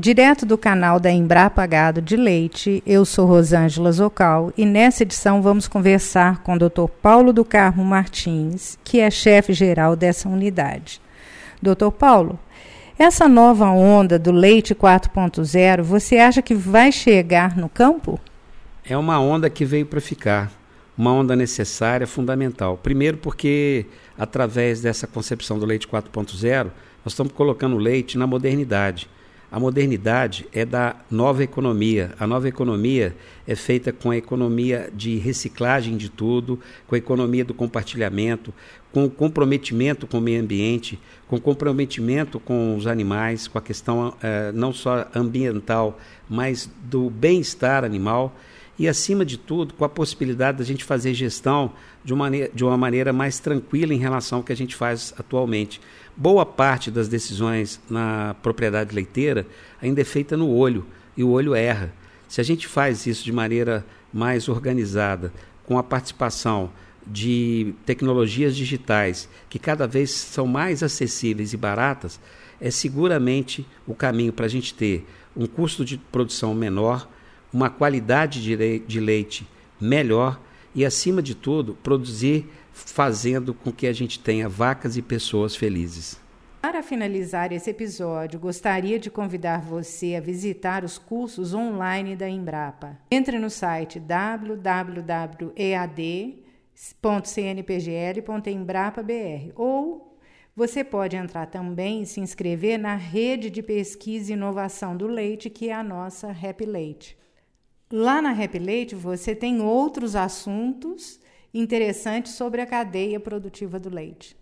Direto do canal da Embrapa Gado de Leite, eu sou Rosângela Zocal e nessa edição vamos conversar com o Dr. Paulo do Carmo Martins, que é chefe geral dessa unidade. Dr. Paulo, essa nova onda do leite 4.0, você acha que vai chegar no campo? É uma onda que veio para ficar, uma onda necessária, fundamental. Primeiro porque através dessa concepção do leite 4.0, nós estamos colocando o leite na modernidade a modernidade é da nova economia. A nova economia é feita com a economia de reciclagem de tudo, com a economia do compartilhamento, com o comprometimento com o meio ambiente, com o comprometimento com os animais, com a questão eh, não só ambiental, mas do bem-estar animal e, acima de tudo, com a possibilidade da gente fazer gestão de uma, maneira, de uma maneira mais tranquila em relação ao que a gente faz atualmente. Boa parte das decisões na propriedade leiteira ainda é feita no olho, e o olho erra. Se a gente faz isso de maneira mais organizada, com a participação de tecnologias digitais que cada vez são mais acessíveis e baratas, é seguramente o caminho para a gente ter um custo de produção menor, uma qualidade de leite melhor e, acima de tudo, produzir fazendo com que a gente tenha vacas e pessoas felizes. Para finalizar esse episódio, gostaria de convidar você a visitar os cursos online da Embrapa. Entre no site www.ead.cnpgl.embrapa.br ou você pode entrar também e se inscrever na rede de pesquisa e inovação do leite, que é a nossa Happy Leite. Lá na Repelate você tem outros assuntos interessantes sobre a cadeia produtiva do leite.